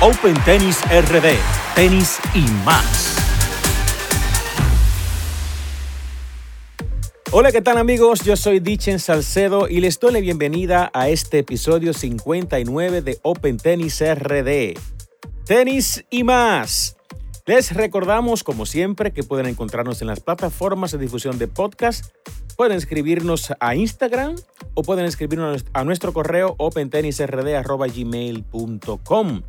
Open Tennis RD, tenis y más. Hola, ¿qué tal amigos? Yo soy Dichen Salcedo y les doy la bienvenida a este episodio 59 de Open Tennis RD. Tenis y más. Les recordamos, como siempre, que pueden encontrarnos en las plataformas de difusión de podcast. Pueden escribirnos a Instagram o pueden escribirnos a nuestro correo opentennisrd.gmail.com.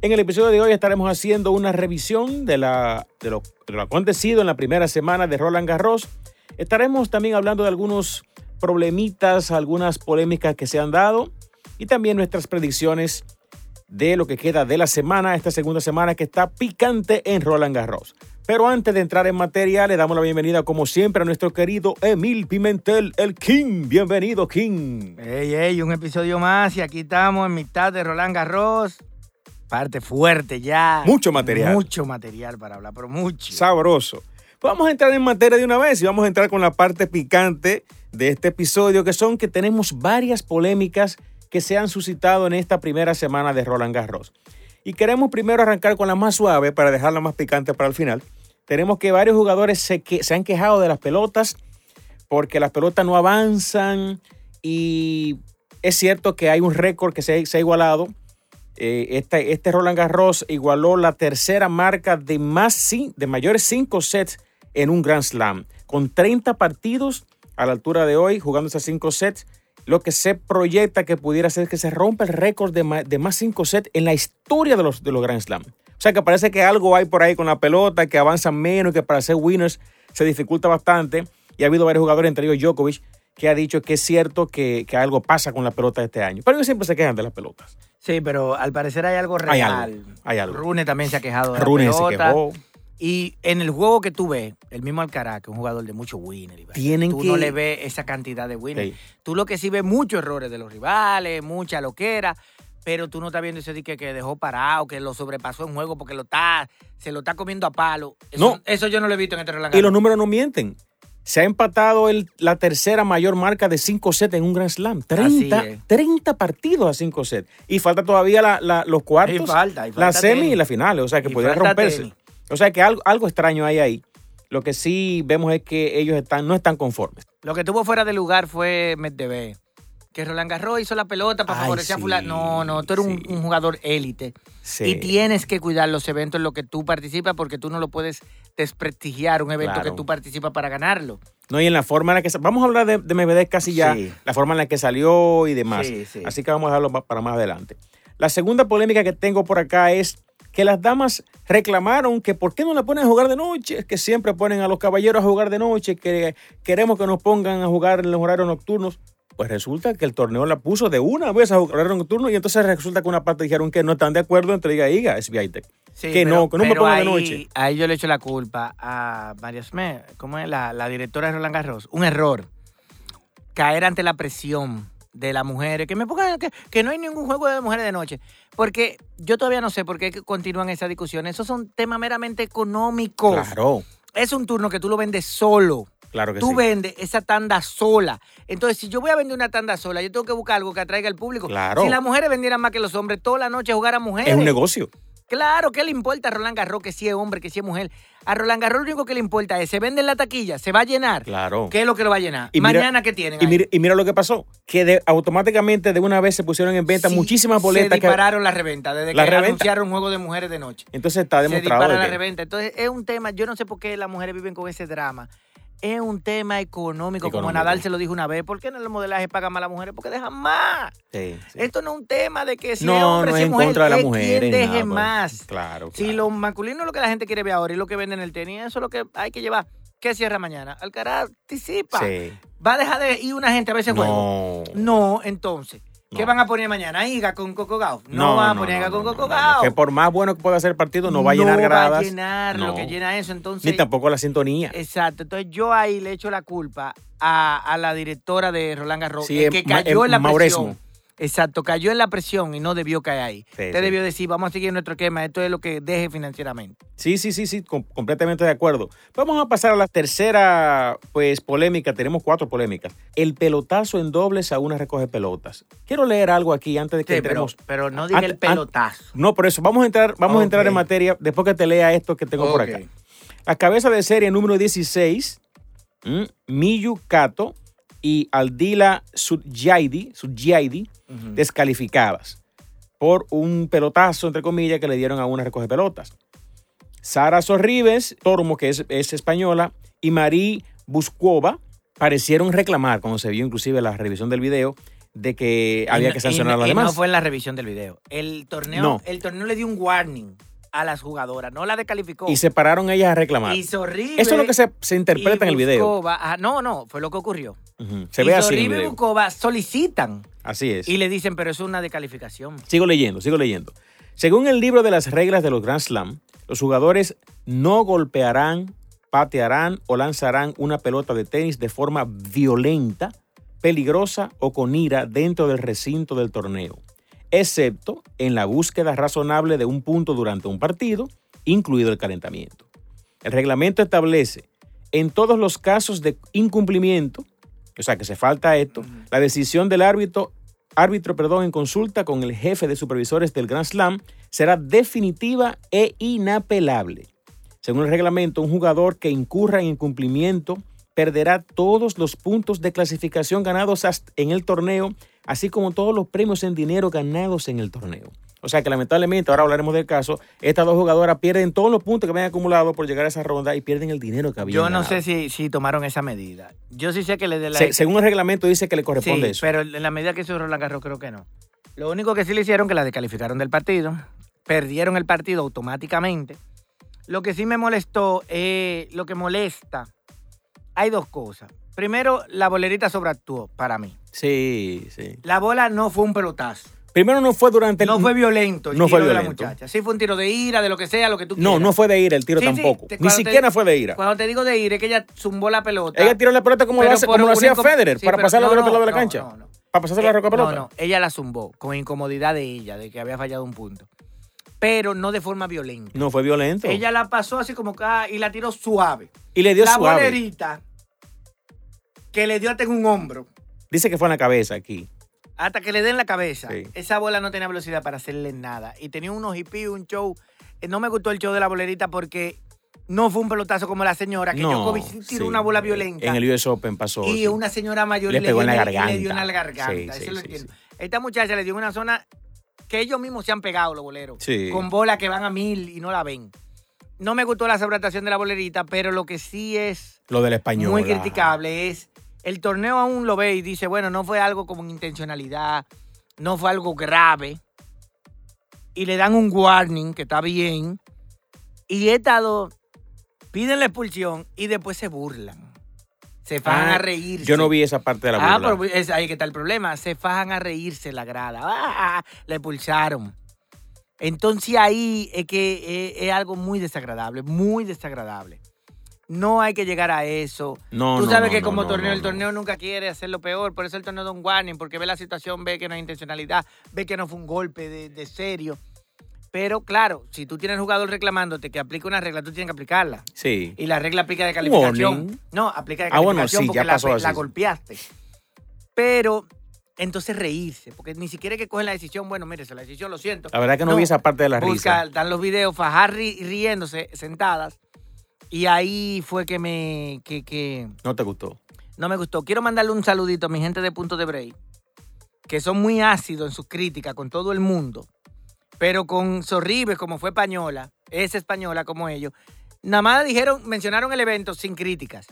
En el episodio de hoy estaremos haciendo una revisión de, lo, de lo acontecido en la primera semana de Roland Garros. Estaremos también hablando de algunos problemitas, algunas polémicas que se han dado y también nuestras predicciones de lo que queda de la semana, esta segunda semana que está picante en Roland Garros. Pero antes de entrar en materia, le damos la bienvenida, como siempre, a nuestro querido Emil Pimentel, el King. Bienvenido, King. Hey, hey, un episodio más y aquí estamos en mitad de Roland Garros. Parte fuerte ya. Mucho material. Mucho material para hablar, pero mucho. Sabroso. Vamos a entrar en materia de una vez y vamos a entrar con la parte picante de este episodio, que son que tenemos varias polémicas que se han suscitado en esta primera semana de Roland Garros. Y queremos primero arrancar con la más suave para dejarla más picante para el final. Tenemos que varios jugadores se, que, se han quejado de las pelotas porque las pelotas no avanzan y es cierto que hay un récord que se, se ha igualado. Eh, este, Roland Garros igualó la tercera marca de, más, de mayores cinco sets en un Grand Slam, con 30 partidos a la altura de hoy, jugando esos cinco sets lo que se proyecta que pudiera ser que se rompa el récord de más, de más cinco sets en la historia de los, de los Grand Slam. O sea que parece que algo hay por ahí con la pelota, que avanzan menos, que para ser winners se dificulta bastante. Y ha habido varios jugadores, entre ellos Djokovic, que ha dicho que es cierto que, que algo pasa con la pelota este año. Pero ellos siempre se quejan de las pelotas. Sí, pero al parecer hay algo real. Hay algo. Hay algo. Rune también se ha quejado de Rune la pelota. se quejó. Y en el juego que tú ves, el mismo Alcaraz, que es un jugador de mucho winner, Tienen tú que- no le ves esa cantidad de winners. Sí. Tú lo que sí ves muchos errores de los rivales, mucha loquera, pero tú no estás viendo ese dique que dejó parado, que lo sobrepasó en juego porque lo está, se lo está comiendo a palo. Eso, No. eso yo no lo he visto en este Roland Y los números no mienten. Se ha empatado el- la tercera mayor marca de 5 sets en un Grand Slam. 30, Así es. 30 partidos a 5 sets. Y falta todavía la- la- los cuartos, Y falta, y la semi tenis. y la finales. O sea que podría romperse. tenis. O sea que algo, algo extraño hay ahí. Lo que sí vemos es que ellos están, no están conformes. Lo que tuvo fuera de lugar fue Medvedev. Que Roland Garros hizo la pelota para Ay, favorecer sí, a fulano. No, no, tú eres un, un jugador élite. Sí. Y tienes que cuidar los eventos en los que tú participas porque tú no lo puedes desprestigiar un evento Claro. que tú participas para ganarlo. No, y en la forma en la que... Vamos a hablar de, de Medvedev casi ya. Sí. La forma en la que salió y demás. Sí, sí. Así que vamos a dejarlo pa- para más adelante. La segunda polémica que tengo por acá es que las damas reclamaron que por qué no la ponen a jugar de noche, que siempre ponen a los caballeros a jugar de noche, que queremos que nos pongan a jugar en los horarios nocturnos. Pues resulta que el torneo la puso de una vez a jugar horario nocturno y entonces resulta que una parte dijeron que no están de acuerdo entre diga y diga, es Viatec. Sí, Que no, que no me pero pongan de noche. Ahí yo le echo la culpa a María Sme, ¿cómo es? La, la directora de Roland Garros. Un error. Caer ante la presión de las mujeres. Que me pongan, que, que no hay ningún juego de mujeres de noche. Porque yo todavía no sé por qué continúan esas discusiones. Esos son temas meramente económicos. Claro, Es un turno que tú lo vendes solo. Claro que Tú sí. vendes esa tanda sola. Entonces, si yo voy a vender una tanda sola, yo tengo que buscar algo que atraiga al público. Claro. Si las mujeres vendieran más que los hombres, toda la noche jugar a mujeres. Es un negocio. Claro, ¿qué le importa a Roland Garros que si es hombre, que si es mujer? A Roland Garros lo único que le importa es, se vende en la taquilla, se va a llenar. Claro. ¿Qué es lo que lo va a llenar? Y mira- Mañana, ¿qué tienen? Y mira, y mira lo que pasó, que de- automáticamente de una vez se pusieron en venta Sí, muchísimas Se boletas. que- dispararon las reventas desde La que reventa. anunciaron un juego de mujeres de noche. entonces está Se demostrado dispara de la que- reventa. Entonces, es un tema, yo no sé por qué las mujeres viven con ese drama. Es un tema económico, como. Nadal se lo dijo una vez. ¿Por qué en el modelaje pagan más a las mujeres? Porque dejan más. Sí, sí. Esto no es un tema de que si es no, hombre, no si es en mujer, contra de las es mujeres. quien deje pues. más. Claro, Si lo masculino es lo que la gente quiere ver ahora y lo que venden en el tenis, eso es lo que hay que llevar. ¿Qué cierra mañana? Alcaraz anticipa. Sí. ¿Va a dejar de ir una gente a ver ese juego? No. No. ¿Qué No. van a poner mañana? ¿Iga con Coco Gao? No, No, van a no, poner no, Iga con no, Coco no, no, Gao. Que por más bueno que pueda ser el partido, no va a llenar No gradas. va a llenar lo No. que llena eso. Entonces, Ni tampoco la sintonía. exacto. Entonces yo ahí le echo la culpa a, a la directora de Roland Garros, Sí, eh, que cayó es en la mauresmo. Exacto, cayó en la presión y no debió caer ahí. Sí, Usted sí. debió decir, vamos a seguir nuestro esquema, esto es lo que deje financieramente. Sí, sí, sí, sí, com- completamente de acuerdo. Vamos a pasar a la tercera, pues, polémica. Tenemos cuatro polémicas. El pelotazo en dobles a una recoge pelotas. Quiero leer algo aquí antes de que Sí, entremos. pero no diga el pelotazo. No, por eso, vamos a entrar, vamos a entrar en materia después que te lea esto que tengo por acá. La cabeza de serie número 16, ¿m? Miyu Kato y Aldila Sudjaidi Ujú. descalificadas por un pelotazo, entre comillas, que le dieron a una recoge pelotas. Sara Sorribes, Tormo, que es, es española, y Marí Buscova parecieron reclamar, cuando se vio inclusive la revisión del video, de que Y había no- que sancionar a las demás. no fue en la revisión del video. El torneo, No. el torneo le dio un warning a las jugadoras, no la descalificó. Y se pararon ellas a reclamar. Y Sorribe Eso es lo que se, se interpreta en el video. Buscova- ah, no, no, fue lo que ocurrió. Se y ve así en el Sorribe y video. Buscova solicitan Así es. y le dicen, pero eso es una descalificación. Sigo leyendo, sigo leyendo. Según el libro de las reglas de los Grand Slam, los jugadores no golpearán, patearán o lanzarán una pelota de tenis de forma violenta, peligrosa o con ira dentro del recinto del torneo, excepto en la búsqueda razonable de un punto durante un partido, incluido el calentamiento. El reglamento establece en todos los casos de incumplimiento, o sea que se falta esto, la decisión del árbitro árbitro perdón, en consulta con el jefe de supervisores del Grand Slam será definitiva e inapelable. Según el reglamento, un jugador que incurra en incumplimiento perderá todos los puntos de clasificación ganados en el torneo, así como todos los premios en dinero ganados en el torneo. O sea que lamentablemente, ahora hablaremos del caso, estas dos jugadoras pierden todos los puntos que habían acumulado por llegar a esa ronda y pierden el dinero que habían Yo no ganado. sé si, si tomaron esa medida. Yo sí sé que le de la Se- según el reglamento dice que le corresponde Sí, eso. pero en la medida que hizo Roland Garros creo que no. Lo único que sí le hicieron que la descalificaron del partido, perdieron el partido automáticamente. Lo que sí me molestó, eh, lo que molesta, hay dos cosas. Primero, la bolerita sobreactuó para mí. Sí, sí. La bola no fue un pelotazo. Primero no fue durante el... No fue violento el no tiro fue de la violento. muchacha. Sí fue un tiro de ira, de lo que sea, lo que tú No, quieras. no fue de ira el tiro Sí, sí, tampoco. te- Ni te- siquiera fue de ira. Cuando te digo de ira es que ella zumbó la pelota. Ella tiró la pelota como, lo, hace- por como lo una hacía Federer, Sí, para pasarla no, del otro no, lado de la no, cancha. no, no. Para pasarse la Eh, roca pelota. No, no, ella la zumbó con incomodidad de ella, de que había fallado un punto. Pero no de forma violenta. No fue violento. Ella la pasó así como ah, y la tiró suave. y le dio la suave. bolerita que le dio hasta en un hombro, Dice que fue en la cabeza aquí. hasta que le den la cabeza. Sí. Esa bola no tenía velocidad para hacerle nada. Y tenía unos hippies, un show. Eh, No me gustó el show de la bolerita porque no fue un pelotazo como la señora, que no, Djokovic tiró sí. una bola violenta. En el US Open pasó. Y sí. una señora mayor Le le, pegó dio en la y le dio garganta. la garganta. Eso lo entiendo. Esta muchacha le dio una zona que ellos mismos se han pegado, los boleros. Sí. Con bolas que van a mil y no la ven. No me gustó la sobratación de la bolerita, pero lo que sí es Lo del español. muy criticable es el torneo aún lo ve y dice, bueno, no fue algo como intencionalidad, no fue algo grave. Y le dan un warning que está bien. Y estas dos piden la expulsión y después se burlan. Se fajan Ah, a reírse. Yo no vi esa parte de la Ah, burla. pero es ahí que está el problema. Se fajan a reírse la grada. Ah, le expulsaron. Entonces ahí es que eh, es, algo muy desagradable, muy desagradable. No hay que llegar a eso. No, Tú no, sabes no, que como torneo, el torneo nunca quiere hacerlo peor, por eso el torneo da un warning, porque ve la situación, ve que no hay intencionalidad, ve que no fue un golpe de, de serio. Pero claro, si tú tienes jugador reclamándote que aplique una regla, tú tienes que aplicarla. Sí. Y la regla aplica de calificación. Warning. No, aplica de Ah, bueno, calificación sí, porque ya la, pasó así, la golpeaste. Pero entonces reírse, porque ni siquiera es que cogen la decisión, bueno, mire, es la decisión, lo siento. La verdad que no, vi esa parte de la Busca, risa. están los videos, fajar ri- riéndose, sentadas. Y ahí fue que me, que, que No te gustó. no me gustó. Quiero mandarle un saludito a mi gente de Punto de Break, que son muy ácidos en sus críticas con todo el mundo, pero con Sorribes, como fue española, es española como ellos, nada más dijeron, mencionaron el evento sin críticas,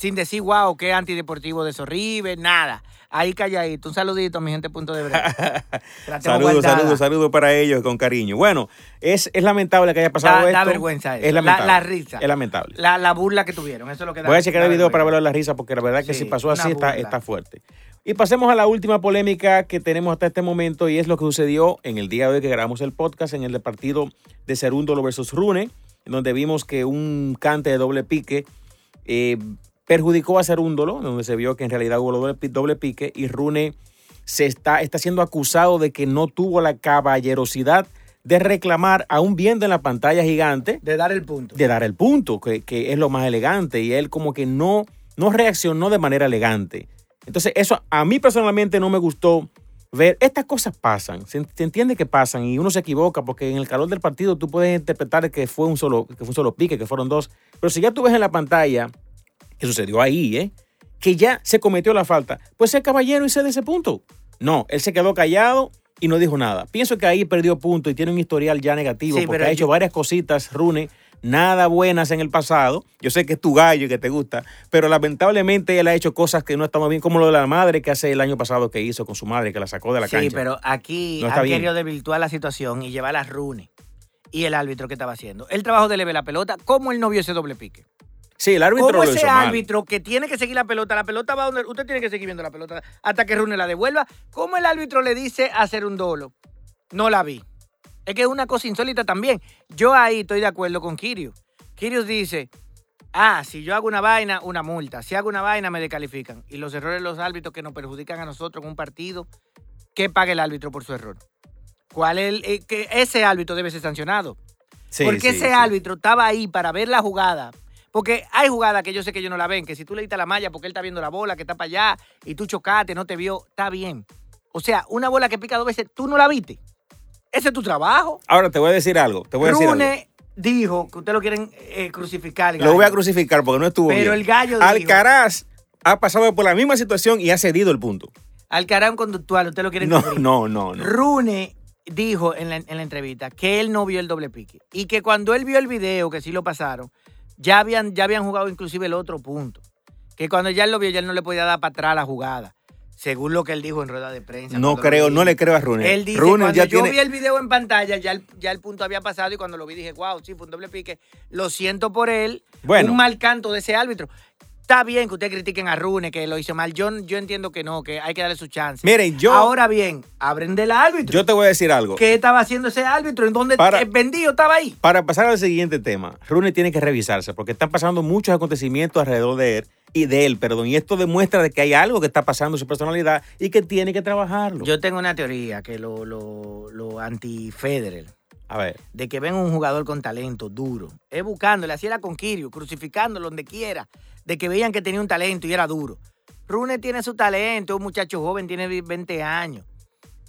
sin decir, wow, qué antideportivo de Sorribes, nada. Ahí calladito. Un saludito a mi gente Punto de tengo Saludos, saludos, saludos para ellos con cariño. Bueno, es, es lamentable que haya pasado Da- esto. da vergüenza eso. Es La- lamentable. la risa. Es lamentable. La, la burla que tuvieron, eso es lo que da. Voy a checar el video para vergüenza. ver la risa porque la verdad que Sí, si pasó así está, está fuerte. Y pasemos a la última polémica que tenemos hasta este momento y es lo que sucedió en el día de hoy que grabamos el podcast en el de partido de Cerúndolo versus Rune, en donde vimos que un cante de doble pique eh, perjudicó a Cerúndolo, donde se vio que en realidad hubo doble, doble pique y Rune se está, está siendo acusado de que no tuvo la caballerosidad de reclamar, aún viendo en la pantalla gigante, De dar el punto. de dar el punto, que, que es lo más elegante, y él como que no, no reaccionó de manera elegante. Entonces, eso a mí personalmente no me gustó ver. Estas cosas pasan, se, se entiende que pasan y uno se equivoca porque en el calor del partido tú puedes interpretar que fue un solo, que fue un solo pique, que fueron dos. Pero si ya tú ves en la pantalla, que sucedió ahí, ¿eh? que ya se cometió la falta, pues sea caballero y se de ese punto. No, él se quedó callado y no dijo nada. Pienso que ahí perdió punto y tiene un historial ya negativo Sí, porque ha hecho varias cositas, Rune, nada buenas en el pasado. Yo sé que es tu gallo y que te gusta, pero lamentablemente él ha hecho cosas que no estamos bien, como lo de la madre que hace el año pasado que hizo con su madre, que la sacó de la sí, cancha. pero aquí No bien. querido desvirtuar la situación y llevar a Rune y el árbitro que estaba haciendo. El trabajo de leve la pelota, ¿cómo él no vio ese doble pique? Sí, el árbitro ¿Cómo lo ese hizo mal. árbitro que tiene que seguir la pelota, la pelota va donde usted tiene que seguir viendo la pelota hasta que Rune la devuelva? ¿Cómo el árbitro le dice hacer un dolo? No la vi. Es que es una cosa insólita también. Yo ahí estoy de acuerdo con Kirios. Kirios dice, ah, si yo hago una vaina, una multa. Si hago una vaina, me descalifican. Y los errores de los árbitros que nos perjudican a nosotros en un partido, ¿qué paga el árbitro por su error? ¿Cuál es el, eh, que ese árbitro debe ser sancionado? Sí, porque sí, ese sí. árbitro estaba ahí para ver la jugada. Porque hay jugadas que yo sé que ellos no la ven, que si tú le diste la malla porque él está viendo la bola que está para allá y tú chocaste, no te vio, está bien. O sea, una bola que pica dos veces, tú no la viste. Ese es tu trabajo. Ahora te voy a decir algo. Te voy a decir algo. Rune dijo que usted lo quieren eh, crucificar. Lo voy a crucificar porque no estuvo Pero bien. el gallo dijo- Alcaraz ha pasado por la misma situación y ha cedido el punto. Alcaraz un conductual, usted lo quiere No, cubrir. no, no, no. Rune dijo en la, en la entrevista que él no vio el doble pique y que cuando él vio el video, que sí lo pasaron, ya habían, ya habían jugado inclusive el otro punto. Que cuando ya él lo vio, ya él no le podía dar para atrás la jugada. Según lo que él dijo en rueda de prensa. No creo, no le creo a Rune. Él dice, Rune cuando ya yo tiene. vi el video en pantalla, ya el, ya el punto había pasado y cuando lo vi dije, wow, sí, fue un doble pique. Lo siento por él. Bueno. Un mal canto de ese árbitro. Está bien que ustedes critiquen a Rune, que lo hizo mal. Yo, yo entiendo que no, que hay que darle su chance. Miren, yo, Ahora bien, abren del árbitro. yo te voy a decir algo. ¿Qué estaba haciendo ese árbitro? ¿En dónde Para- el vendido estaba ahí? Para pasar al siguiente tema, Rune tiene que revisarse porque están pasando muchos acontecimientos alrededor de él y de él, perdón, y esto demuestra de que hay algo que está pasando en su personalidad y que tiene que trabajarlo. Yo tengo una teoría que lo, lo, lo anti-Federer, a ver, de que ven un jugador con talento duro, es buscándole, así era con Kirio, crucificándolo donde quiera, de que veían que tenía un talento y era duro. Rune tiene su talento, es un muchacho joven, tiene 20 años.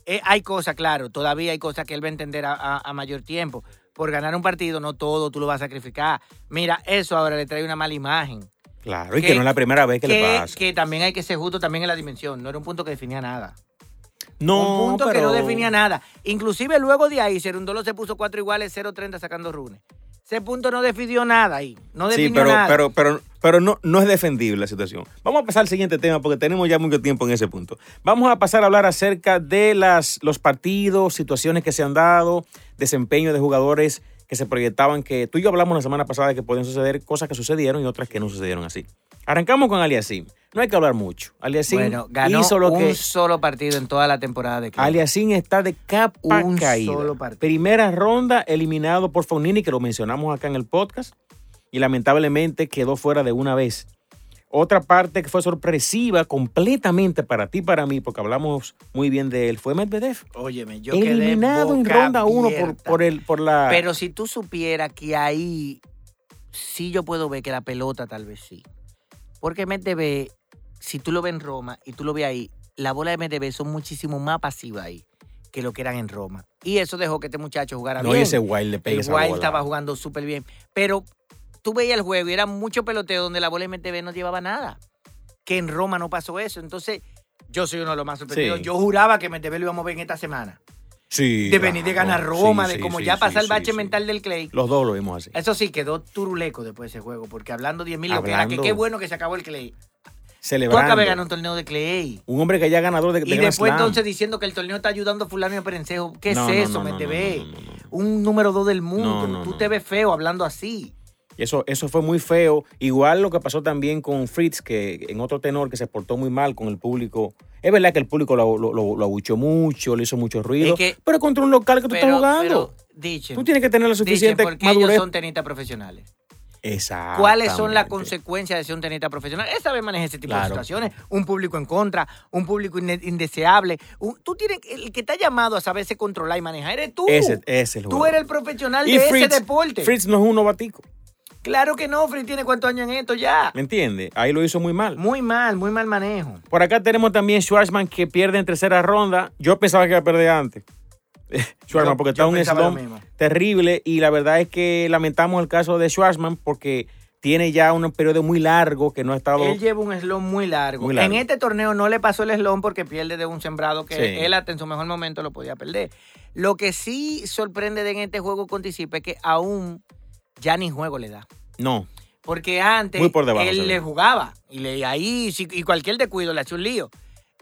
Eh, hay cosas, claro, todavía hay cosas que él va a entender a, a- a mayor tiempo. Por ganar un partido, no todo tú lo vas a sacrificar. Mira, eso ahora le trae una mala imagen. claro, y Que- que no es la primera vez que, le que, pasa. que también hay que ser justo también en la dimensión. No era un punto que definía nada. no, un punto que pero- no definía nada. Inclusive luego de ahí, Cerundolo se puso cuatro iguales, 0-30 sacando runes. Ese punto no definió nada ahí. No Sí, definió pero, nada. pero, pero, pero no, no es defendible la situación. Vamos a pasar al siguiente tema porque tenemos ya mucho tiempo en ese punto. Vamos a pasar a hablar acerca de las, los partidos, situaciones que se han dado, desempeño de jugadores que se proyectaban, que tú y yo hablamos la semana pasada que podían suceder cosas que sucedieron y otras que no sucedieron así. Arrancamos con Aliasim. No hay que hablar mucho. Aliasim bueno, ganó hizo lo un que... solo partido en toda la temporada de Cleveland. Aliasim está de capa Un caída. solo partido. Primera ronda eliminado por Fognini, que lo mencionamos acá en el podcast, y lamentablemente quedó fuera de una vez. Otra parte que fue sorpresiva completamente para ti y para mí, porque hablamos muy bien de él, fue Medvedev. Óyeme, yo eliminado quedé en ronda 1 por, el, por la... Pero si tú supieras que ahí sí yo puedo ver que la pelota tal vez sí. Porque MTV, si tú lo ves en Roma y tú lo ves ahí, la bola de MTV son muchísimo más pasivas ahí que lo que eran en Roma. Y eso dejó que este muchacho jugara no, bien. ese Wild le pega El esa Wild bola. estaba jugando súper bien. Pero tú veías el juego y era mucho peloteo donde la bola MTV no llevaba nada. Que en Roma no pasó eso. Entonces, yo soy uno de los más sorprendidos. Sí. Yo juraba que MTV lo íbamos a ver en esta semana. Sí, De venir de ganar Roma, Sí, de como sí, ya sí, pasar el bache mental del Clay. Los dos lo vimos así. Eso sí, quedó turuleco después de ese juego, porque hablando 10 mil, lo que era, que qué bueno que se acabó el Clay. Tú Celebrando. acabas de ganar un torneo de Clay. Un hombre que ya ganador de, de Y Grand después Slam. entonces diciendo que el torneo está ayudando a fulano y a Perencejo. ¿Qué No, es no, eso, no, MTV? Un número dos del mundo. Tú te ves feo hablando así. Y eso, eso fue muy feo. Igual lo que pasó también con Fritz, que en otro tenor que se portó muy mal con el público. Es verdad que el público lo, lo, lo- lo abuchó mucho, le hizo mucho ruido. Es que- pero contra un local que tú estás jugando. pero, dichen, tú tienes que tener la suficiente porque ellos madurez. son tenistas profesionales. cuáles son las consecuencias de ser un tenista profesional. Él sabe manejar ese tipo de situaciones. Un público en contra, un público inde- indeseable. Un- tú tienes, el que está llamado a saberse controlar y manejar eres tú. Ese, ese es el tú eres el profesional Y de Fritz, ese deporte. Fritz no es un novatico, Claro que no, Fritz tiene cuántos años en esto ya. ¿me entiendes? Ahí lo hizo muy mal. Muy mal, muy mal manejo. Por acá tenemos también Schwarzman que pierde en tercera ronda. Yo pensaba que iba a perder antes. Schwarzman, Yo- porque está un slump terrible y la verdad es que lamentamos el caso de Schwarzman porque tiene ya un periodo muy largo que no ha estado... Él lleva un slon muy largo. Muy largo. En este torneo no le pasó el slon porque pierde de un sembrado que Sí. él hasta en su mejor momento lo podía perder. Lo que sí sorprende de en este juego con Tisipe es que aún ya ni juego le da. No, Porque antes por debajo él le jugaba y le ahí sí- y cualquier descuido le hacía un lío.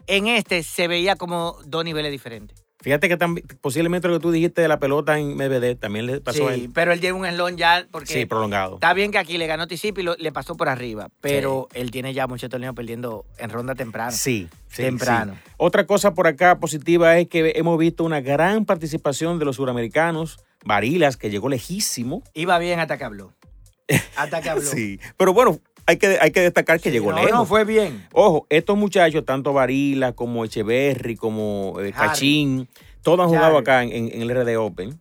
En este se veía como dos niveles diferentes. fíjate que también, posiblemente lo que tú dijiste de la pelota en Medvedev también le pasó a Sí, él. pero él lleva un slon ya porque Sí, prolongado. Está bien que aquí le ganó Tisipe y lo- le pasó por arriba, pero él tiene ya muchos torneos perdiendo en ronda temprana. Sí, sí, Temprano. sí. Otra cosa por acá positiva es que hemos visto una gran participación de los suramericanos. Varilas, que llegó lejísimo. Iba bien hasta que habló. Hasta que habló. Sí, pero bueno, hay que, hay que destacar que llegó no, lejos. no, fue bien. Ojo, estos muchachos, tanto Varila como Echeverry, como eh. Cachín, todos han jugado acá en, el RD Open.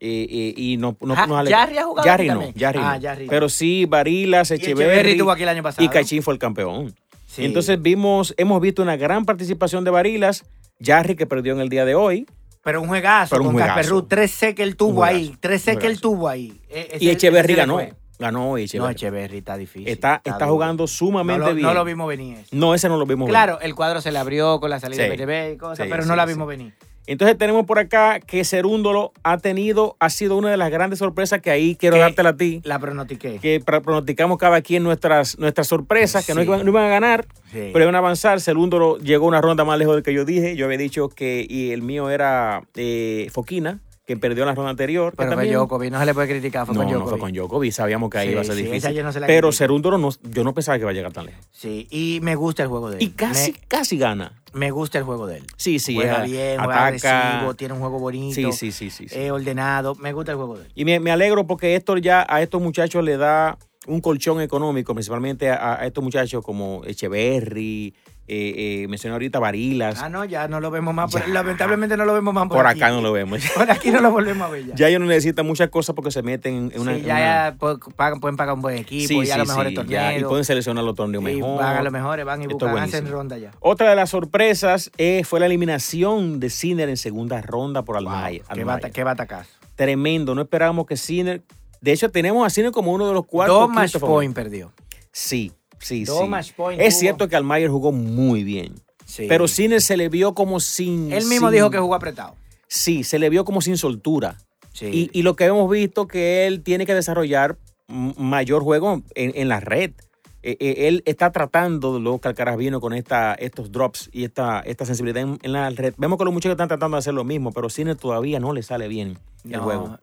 Eh, eh, y no, no, ale- Jarry ha jugado aquí no. Jarry Ah, no. Jarry no. Pero sí, Varilas, Echeverry Echeverry aquí el año pasado. y Cachín fue el campeón. Sí. Entonces vimos, hemos visto una gran participación de Varilas, Jarry que perdió en el día de hoy, Pero un juegazo Pero un con juegazo. Casper Ruud, 3C que él tuvo ahí. juegazo, 3C un que él tuvo ahí. E- ese- y Echeverry ese ganó. Ganó Echeverry. No, Echeverry está difícil. está jugando sumamente no lo, bien. No lo vimos venir. eso. No, ese no lo vimos Claro, el cuadro se le abrió con la salida Sí. de PTB y cosas, Sí, pero sí, no la vimos venir. Entonces tenemos por acá que Cerúndolo ha tenido, ha sido una de las grandes sorpresas que ahí quiero dártela a ti. La pronostiqué. Que pronosticamos cada quien nuestras, nuestras sorpresas, que no, iban, no iban a ganar, Sí. pero iban a avanzar. Cerúndolo llegó una ronda más lejos del que yo dije. Yo había dicho que y el mío era eh, Foquina, que perdió en la ronda anterior. que Pero fue también- Djokovic, no se le puede criticar, fue No, con no Djokovic. fue con Djokovic. Sabíamos que ahí Sí, iba a ser sí, difícil. no se pero. Cerúndolo, no, yo no pensaba que iba a llegar tan lejos. Sí, y me gusta el juego de él. Y casi, casi gana. Me, gusta el juego de él. Sí, sí. juega es- bien, juega ataca. agresivo, tiene un juego bonito, Sí, sí, sí, sí. sí. eh, ordenado. Me gusta el juego de él. Y me, me alegro porque esto ya a estos muchachos le da un colchón económico, principalmente a, a estos muchachos como Echeverry, eh, eh, mencioné ahorita Varilas. Ah, no, ya no lo vemos más. por- lamentablemente no lo vemos más por, por aquí. acá no lo vemos. Por aquí no lo volvemos a ver ya. ya ellos no necesitan muchas cosas porque se meten en Sí, una. en ya, una- pagan- pueden pagar un buen equipo, Sí, ya sí, los mejores sí, torneos. y pueden seleccionar los torneos y mejor. van a los mejores, van y Esto es buscan, hacen ronda ya. Otra de las sorpresas eh, fue la eliminación de Sinner en segunda ronda por Almaya. Qué, bata, qué batacazo. Tremendo. No esperábamos que Sinner. De hecho, tenemos a Sinner como uno de los cuatro. Dos match point perdió. Sí, sí, Dos sí. match point Es cierto que Almayer jugó muy bien. Sí. Pero Sinner se le vio como sin. Él mismo sin- dijo que jugó apretado. Sí, se le vio como sin soltura. Sí. Y, y lo que hemos visto que él tiene que desarrollar mayor juego en, en la red. Eh, eh, él está tratando, lo que Alcaraz vino con esta, estos drops y esta, esta sensibilidad en, en la red. Vemos que los muchachos están tratando de hacer lo mismo, pero Sinner todavía no le sale bien el No. juego.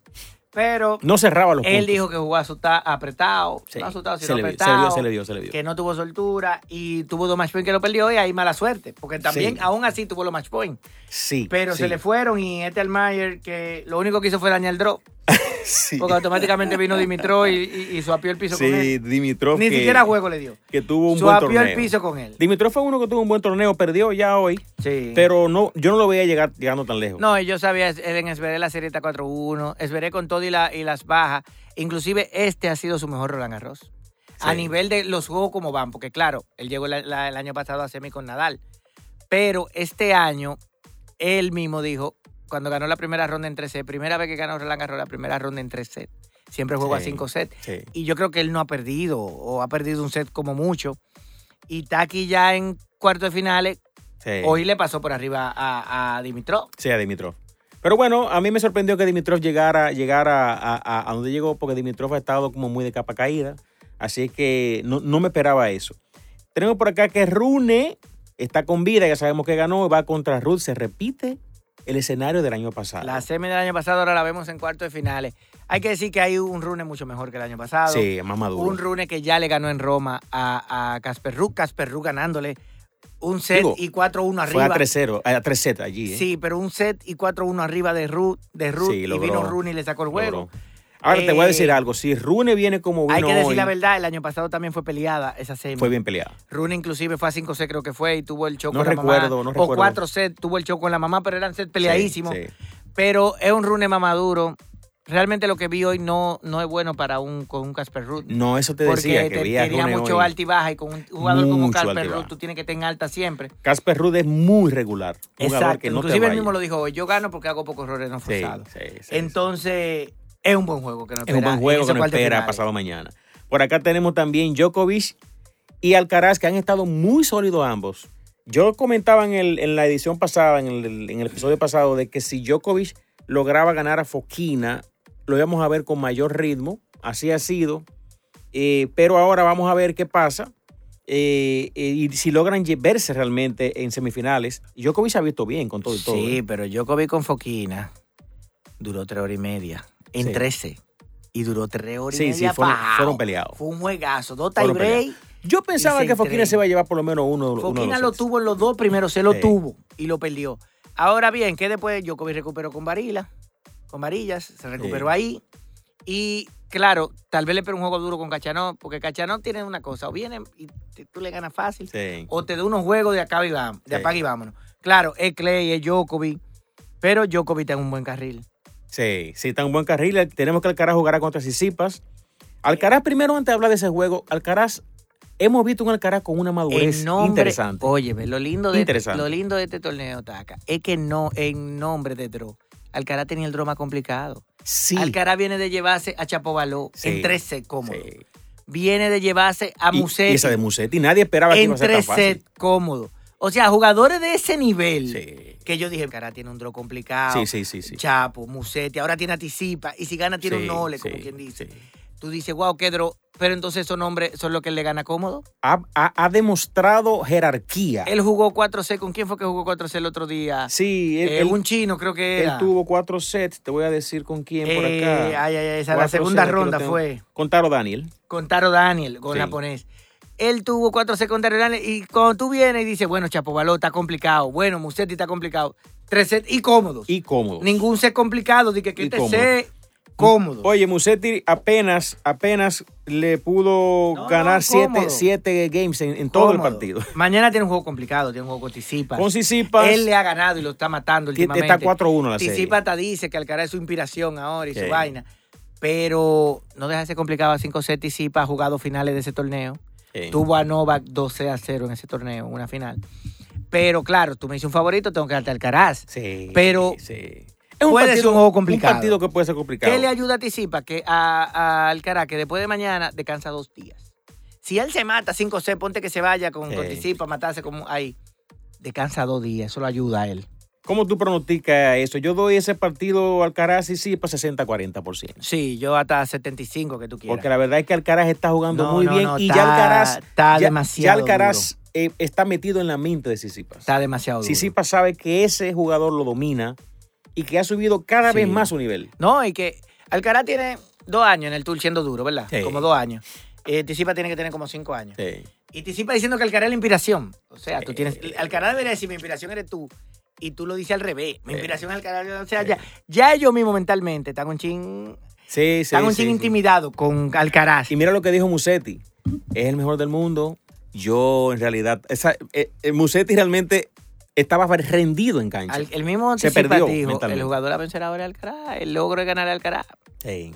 Pero No cerraba los él puntos. dijo que jugó asuta- apretado. Sí, No asustado, se sino le vio, apretado. se le vio, se le vio, se le vio. Que no tuvo soltura y tuvo dos match point que lo perdió y ahí mala suerte. Porque también, Sí. aún así, tuvo los match point. Sí. Pero sí, se le fueron y este Almayer, que lo único que hizo fue dañar el drop. Sí, Porque automáticamente vino Dimitrov y, y, y suapió el piso con sí él. Dimitrov. Ni que- siquiera juego le dio. Que tuvo un buen Suapió torneo. el piso con él. Dimitrov fue uno que tuvo un buen torneo, perdió ya hoy, Sí. pero no, yo no lo veía llegar llegando tan lejos. No, yo sabía, él en Esveré la serie está 4-1, Esveré con todo y, la, y las bajas. Inclusive este ha sido su mejor Roland Garros. A nivel de los juegos como van, porque claro, él llegó la- la- el año pasado a semi con Nadal. Pero este año, él mismo dijo, cuando ganó la primera ronda en 3 sets, primera vez que ganó Roland Garros, la primera ronda en 3 sets. Siempre juego a. 5 sets. Sí. Y yo creo que él no ha perdido, o ha perdido un set como mucho. Y está aquí ya en cuartos de finales. Sí. Hoy le pasó por arriba a, a Dimitrov. Sí, a Dimitrov. Pero bueno, a mí me sorprendió que Dimitrov llegara, llegara a, a- a donde llegó, porque Dimitrov ha estado como muy de capa caída. Así que no, no me esperaba eso. Tenemos por acá que Rune está con vida, ya sabemos que ganó, va contra Ruth. Se repite el escenario del año pasado. La semi del año pasado ahora la vemos en cuartos de finales. Hay que decir que hay un rune mucho mejor que el año pasado. Sí, más maduro. Un rune que ya le ganó en Roma a, a Casper Ruud. Casper Ruud ganándole un set Digo, y 4-1 Fue a arriba. 3-0, a 3-7 allí. ¿eh? Sí, pero un set y 4-1 arriba de Ruud, de Sí, y vino Rune y le sacó el juego. Logró. Ahora te voy a decir Eh, algo. Si Rune viene como vino Hay que decir hoy, la verdad, el año pasado también fue peleada esa semi. fue bien peleado. Rune inclusive fue a 5 set creo que fue y tuvo el show No con la mamá. no o recuerdo. 4 set tuvo el show con la mamá, pero eran set peleadísimos. Sí, sí. Pero es un Rune mamaduro. Realmente lo que vi hoy no, no es bueno para un, con un Casper Ruth. No, eso te porque decía te, que vi a tenía Rune mucho hoy. alta y baja y con un jugador como Mucho Casper. Ruth tú tienes que estar en alta siempre. Casper Ruud es muy regular. Un Exacto. que no Inclusive él mismo lo dijo hoy. Yo gano porque hago pocos errores no forzados. sí. Entonces, es un buen juego que no Es un buen juego que nos espera pasado mañana. Por acá tenemos también Djokovic y Alcaraz, que han estado muy sólidos ambos. Yo comentaba en, el- en la edición pasada, en el, en el episodio pasado, de que si Djokovic lograba ganar a Foquina, lo íbamos a ver con mayor ritmo. Así ha sido. Eh, pero ahora vamos a ver qué pasa. eh, eh, y si logran verse realmente en semifinales. Djokovic se ha visto bien con todo y todo. Sí, ¿eh? pero Djokovic con Foquina duró tres horas y media. En Sí. 13. Y duró tres horas y Sí, media. sí, fueron, fueron peleados. Fue un juegazo. Dos tiebreak. Yo pensaba que Foquina se iba a llevar por lo menos uno, uno de Foquina los lo sets. tuvo en los dos primeros, se lo Sí. tuvo y lo perdió. Ahora bien, que después Djokovic recuperó con Varila, con varillas, se recuperó ahí. Y claro, tal vez le pegó un juego duro con Cachanov, porque Cachanov tiene una cosa, o viene y te- tú le ganas fácil, Sí. o te da unos juegos de acá y vamos, de Sí. apaga y vámonos. Claro, es Clay, es Djokovic, pero Djokovic está en un buen carril. Sí, sí, un buen carril. Tenemos que Alcaraz jugará contra Sisipas. Alcaraz, primero, antes de hablar de ese juego, Alcaraz, hemos visto un Alcaraz con una madurez nombre, interesante. Oye, ve, lo lindo, de, Interesante. lo lindo de este torneo, Taca, es que no, en nombre de Draw, Alcaraz tenía el draw más complicado. sí. Alcaraz viene de llevarse a Chapovaló Sí, en 13 cómodo. sí. Viene de llevarse a Musetti Y, esa de Musetti, nadie esperaba que iba a ser tan 3 fácil. cómodo. O sea, jugadores de ese nivel Sí. que yo dije, Alcaraz tiene un draw complicado. Sí, sí, sí, sí. Chapo, Musetti, ahora tiene Anticipa y si gana tiene Sí, un nole, como quien dice. sí. Tú dices, wow, qué draw. Pero entonces esos nombres son los que le gana cómodo. Ha, ha- ha demostrado jerarquía. Él jugó 4C. ¿Con quién fue que jugó 4C el otro día? sí, él, Eh, él- un chino, creo que él tuvo cuatro sets. Te voy a decir con quién por Eh, acá. ay, ay, ay, esa la segunda sets, ronda fue. Con Taro Daniel. con Taro Daniel, con japonés. Él tuvo cuatro secundarios Daniel y cuando tú vienes y dices, bueno, Chapovaló está complicado, bueno, Musetti está complicado, tres sets y cómodos. Y cómodo. Ningún set complicado, dije que Y este set cómodo. Oye, Musetti apenas, apenas le pudo No, ganar siete, siete games en, en todo el partido. Mañana tiene un juego complicado, tiene un juego con Tisipas. Con Sisipas, Él le ha ganado y lo está matando que últimamente. está 4-1 la serie. Tisipas hasta dice que Alcaraz es su inspiración ahora y su vaina. Pero no deja de ser complicado a 5 sets Tisipas ha jugado finales de ese torneo. Tuvo a Novak 12 a 0 en ese torneo, en una final. Pero claro, tú me dices un favorito, tengo que darte Alcaraz. Sí, Pero sí. Es un puede partido, ser un juego complicado. Un partido que puede ser complicado. ¿Qué le ayuda a Tisipa? Que a, a Alcaraz, que después de mañana descansa dos días. Si él se mata 5 c ponte que se vaya con, con Sí. Tisipa, matarse como ahí. Descansa dos días, eso lo ayuda a él. ¿Cómo tú pronosticas eso? Yo doy ese partido Alcaraz y sí para 60-40%. Sí, yo hasta 75 que tú quieras. Porque la verdad es que Alcaraz está jugando No, muy no, bien no, y ya Alcaraz, está demasiado ya Alcaraz eh, está metido en la mente de Sisipas. Está demasiado duro. Sisipas sabe que ese jugador lo domina y que ha subido cada Sí. vez más su nivel. No, y que Alcaraz tiene dos años en el tour siendo duro, ¿verdad? Sí. Como dos años. Eh, Tisipa tiene que tener como cinco años. Sí. Y Tisipa diciendo que Alcaraz es la inspiración. O sea, tú Sí. tienes. Alcaraz debería decir: mi inspiración eres tú. Y tú lo dices al revés. Mi inspiración es Alcaraz. O sea, ya, ya ellos mismos mentalmente están un chin. Sí, sí, están un sí, chin sí. intimidados con Alcaraz. Y mira lo que dijo Musetti. Es el mejor del mundo. Yo, en realidad, esa, eh, eh, Musetti realmente estaba rendido en cancha. Al- el mismo Se perdió dijo: el jugador a vencer ahora Alcaraz. El logro es ganar Alcaraz. Sí.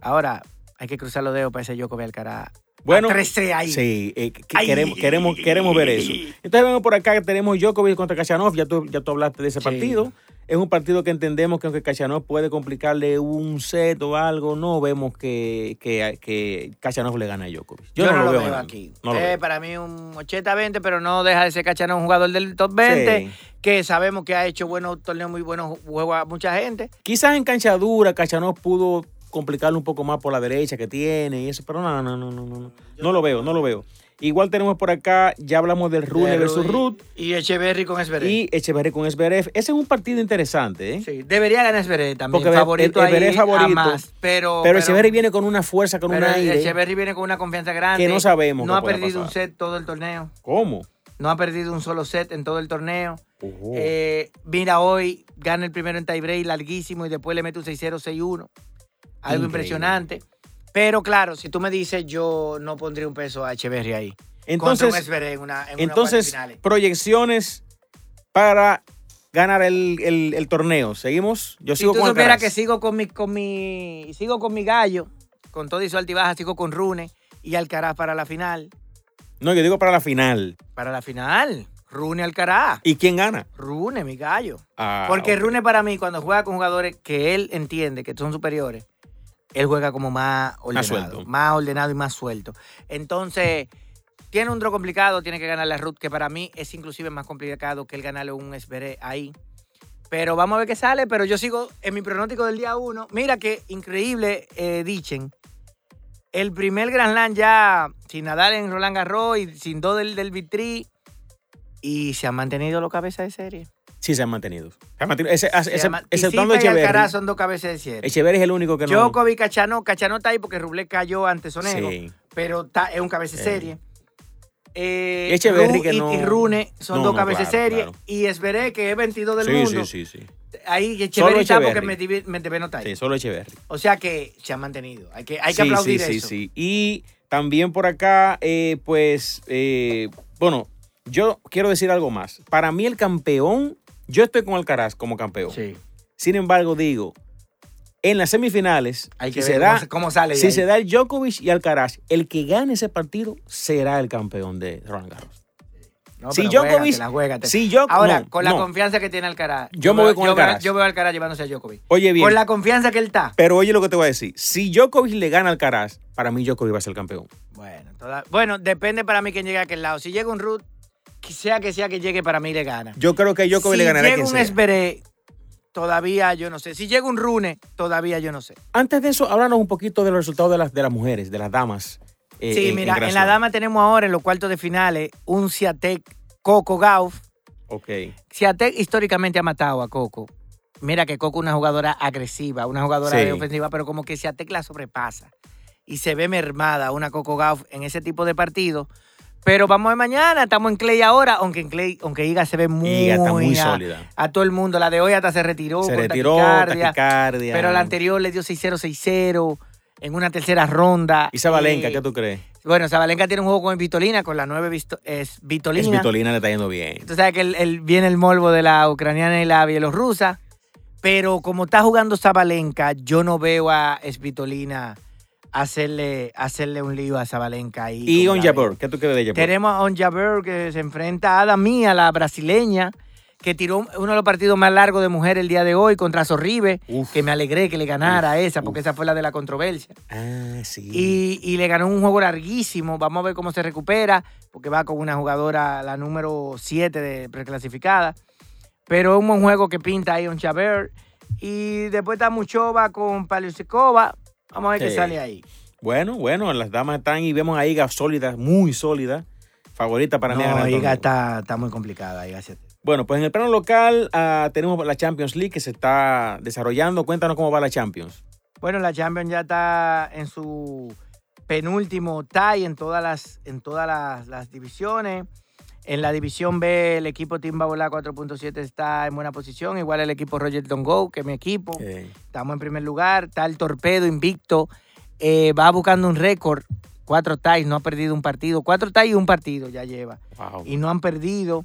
Ahora, hay que cruzar los dedos para ese Djokovic Alcaraz. Bueno, A 13 ahí. Sí, eh, que- Ay. queremos, queremos, queremos ver eso. Entonces vemos por acá que tenemos Djokovic contra Kachanov, ya tú, ya tú hablaste de ese Sí. partido. Es un partido que entendemos que aunque Kachanov puede complicarle un set o algo, no vemos que, que, que Kachanov le gana a Djokovic. Yo, no, lo veo, aquí. No lo Eh, veo. Para mí un 80-20, pero no deja de ser Cachano un jugador del top 20, Sí. que sabemos que ha hecho buenos torneos, muy buenos juegos a mucha gente. Quizás en cancha dura Kachanov pudo complicarle un poco más por la derecha que tiene y eso, pero no, no, no, no, no. No, no lo veo, no lo veo. Igual tenemos por acá, ya hablamos del Rune De versus Ruth Y Echeverry con Esveré. y Echeverry con Esberev. Ese es un partido interesante, ¿eh? Sí, debería ganar Esveré también. Porque favorito el- el ahí favorito, a más, pero, Pero Echeverry viene con una fuerza, con un pero aire. Echeverry viene con una confianza grande. que no sabemos No ha perdido un set todo el torneo. ¿Cómo? No ha perdido un solo set en todo el torneo. Eh, mira, hoy gana el primero en tiebreak larguísimo y después le mete un 6-0, 6-1. Algo Increíble. impresionante. Pero claro, si tú me dices, yo no pondría un peso a Echeverry ahí. Entonces, en una, en entonces proyecciones para ganar el, el- el torneo. ¿Seguimos? Yo Si sigo tú con supieras que sigo con mi, con mi, sigo con mi gallo, con todo y su altibaja, sigo con Rune y Alcaraz para la final. No, yo digo para la final. Para la final, Rune Alcaraz. ¿Y quién gana? Rune, mi gallo. Ah, Porque. Rune para mí, cuando juega con jugadores que él entiende que son superiores, él juega como más ordenado. Más ordenado y más suelto. Entonces, tiene un draw complicado, tiene que ganar la Ruth, que para mí es inclusive más complicado que él ganarle un Esberé ahí. Pero vamos a ver qué sale, pero yo sigo en mi pronóstico del día uno. Mira qué increíble, eh, Dichen. El primer Grand Slam ya sin Nadal en Roland Garros y sin dos del, del Vitri. Y se han mantenido los cabezas de serie. Sí, se han mantenido. Se han mantenido. Ese, Se ese, exceptuando Echeverry. Son dos cabezas de serie. Echeverry es el único que no. Djokovic, Cachano, Cachano está ahí porque Ruble cayó ante Sonego, Sí. pero está, es un cabeza de serie. Eh, Y Echeverry Ru que no- y Rune son No, dos no, cabezas de claro, serie. claro. Y Esveré, que es 22 del Sí, mundo. sí, sí, sí. Ahí Echeverry está Echeverry. porque Medvedev no está ahí. Sí, solo Echeverry. O sea que se han mantenido. Hay que, hay que Sí, aplaudir sí, eso. Sí, sí, Y también por acá, eh, pues, eh, bueno, yo quiero decir algo más. Para mí el campeón, yo estoy con Alcaraz como campeón. Sí. Sin embargo, digo, en las semifinales, Hay que si, ver se cómo, da, cómo sale. si ahí. se da el Djokovic y Alcaraz, el que gane ese partido será el campeón de Roland Garros. No, si Djokovic-. Si yo, Ahora, no, con la no. confianza que tiene Alcaraz. Yo me voy con yo veo- Alcaraz. Yo veo a Alcaraz llevándose a Djokovic. Oye bien, Con la confianza que él está. pero oye lo que te voy a decir. Si Djokovic le gana al Alcaraz, para mí Djokovic va a ser el campeón. Bueno, toda- bueno, depende para mí quién llegue a aquel lado. Si llega un Ruth, que sea que sea que llegue, para mí le gana. Yo creo que Djokovic si le ganará a llega quien un. Esberé, todavía yo no sé. Si llega un Rune, todavía yo no sé. Antes de eso, háblanos un poquito de los resultados de las, de las mujeres, de las damas. eh, sí, en- mira, en la dama tenemos ahora en los cuartos de finales un Ciatec Coco Gauff. Ok. Ciatec históricamente ha matado a Coco. Mira que Coco es una jugadora agresiva, una jugadora Sí. de ofensiva, pero como que Ciatec la sobrepasa. Y se ve mermada una Coco Gauff en ese tipo de partidos. Pero vamos a ver mañana, estamos en Clay ahora, aunque en Clay, aunque Iga se ve muy, Iga está muy a, sólida. a todo el mundo. La de hoy hasta se retiró. Se retiró, taquicardia, taquicardia. Pero la anterior le dio 6-0, 6-0 en una tercera ronda. ¿Y Sabalenka, Eh, qué tú crees? Bueno, Sabalenka tiene un juego con Vitolina, con la 9 Visto- es Vitolina. Es Vitolina le está yendo bien. Tú sabes que el, el- viene el morbo de la ucraniana y la bielorrusa. Pero como está jugando Zabalenka, yo no veo a Svitolina hacerle, hacerle un lío a Zabalenka. ahí Y como On la Jabeur, veo. ¿qué tú crees de Jabeur? Tenemos a On Jabeur que se enfrenta a Ada Mía, la brasileña, que tiró uno de los partidos más largos de mujer el día de hoy contra Sorribe, Uf. que me alegré que le ganara Uf, esa, porque uf. esa fue la de la controversia. Ah, sí. Y, y le ganó un juego larguísimo. Vamos a ver cómo se recupera, porque va con una jugadora, la número 7 de preclasificada. Pero es un buen juego que pinta ahí Chabert. Y después está Muchova con Paliusikova. Vamos a ver qué sale ahí. Bueno, bueno, las damas están y vemos a Iga sólida, muy sólida. Favorita para mí. No, Iga está, está muy complicada. Iga Bueno, pues en el plano local ah, tenemos la Champions League que se está desarrollando. Cuéntanos cómo va la Champions. Bueno, la Champions ya está en su penúltimo tie en todas las, en todas las, las divisiones. En la división B, el equipo Timbabola 4.7 está en buena posición, igual el equipo Roger Don't Go, que es mi equipo. Estamos en primer lugar. Está el Torpedo invicto. eh, va buscando un récord. Cuatro ties, no ha perdido un partido. Cuatro ties y un partido ya lleva. wow, Y no han perdido.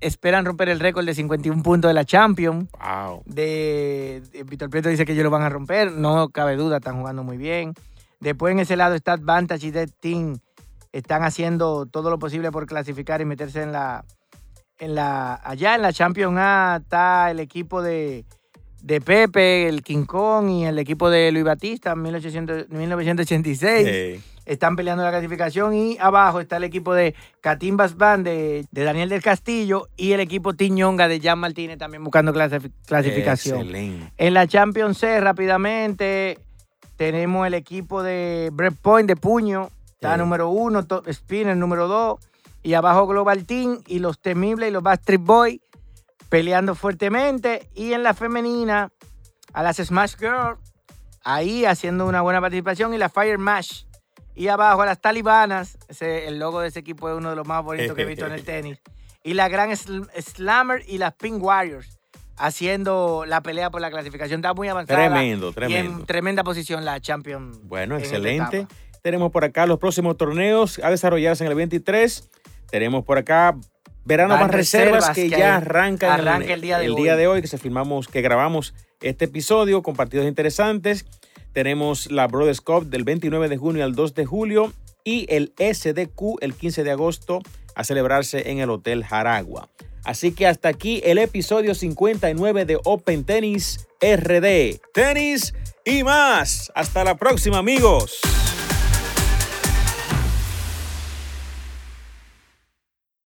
Esperan romper el récord de 51 puntos de la Champions wow. de, de Víctor Prieto dice que ellos lo van a romper, no cabe duda, están jugando muy bien. Después en ese lado está Advantage y Dead Team, están haciendo todo lo posible por clasificar y meterse en la, en la allá en la Champions A está el equipo de, de Pepe, el King Kong y el equipo de Luis Batista, 1800 1986 Eh, están peleando la clasificación y abajo está el equipo de Catimbas Band de, de Daniel del Castillo y el equipo Tiñonga de Jan Martínez también buscando clasifi- clasificación. Excelente. En la Champions C rápidamente tenemos el equipo de Brett Point de Puño, está número uno, Top Spinner número dos y abajo Global Team y los Temibles y los Backstreet Boys peleando fuertemente y en la femenina a las Smash Girls ahí haciendo una buena participación y la Fire Mash. Y abajo a las talibanas, ese- el logo de ese equipo es uno de los más bonitos que he visto en el tenis. Y la gran Sl- Slammer y las Pink Warriors. haciendo la pelea por la clasificación. Está muy avanzada. Tremendo, Y tremendo. en tremenda posición la Champion. Bueno, excelente. Tenemos por acá los próximos torneos a desarrollarse en el 23. Tenemos por acá Verano Van más reservas, reservas que, que ya arrancan arranca el día de el hoy. día de hoy que se filmamos, que grabamos este episodio con partidos interesantes. Tenemos la Brothers Cup del 29 de junio al 2 de julio y el SDQ el 15 de agosto a celebrarse en el Hotel Jaragua. Así que hasta aquí el episodio 59 de Open Tennis RD. Tenis y más. Hasta la próxima, amigos.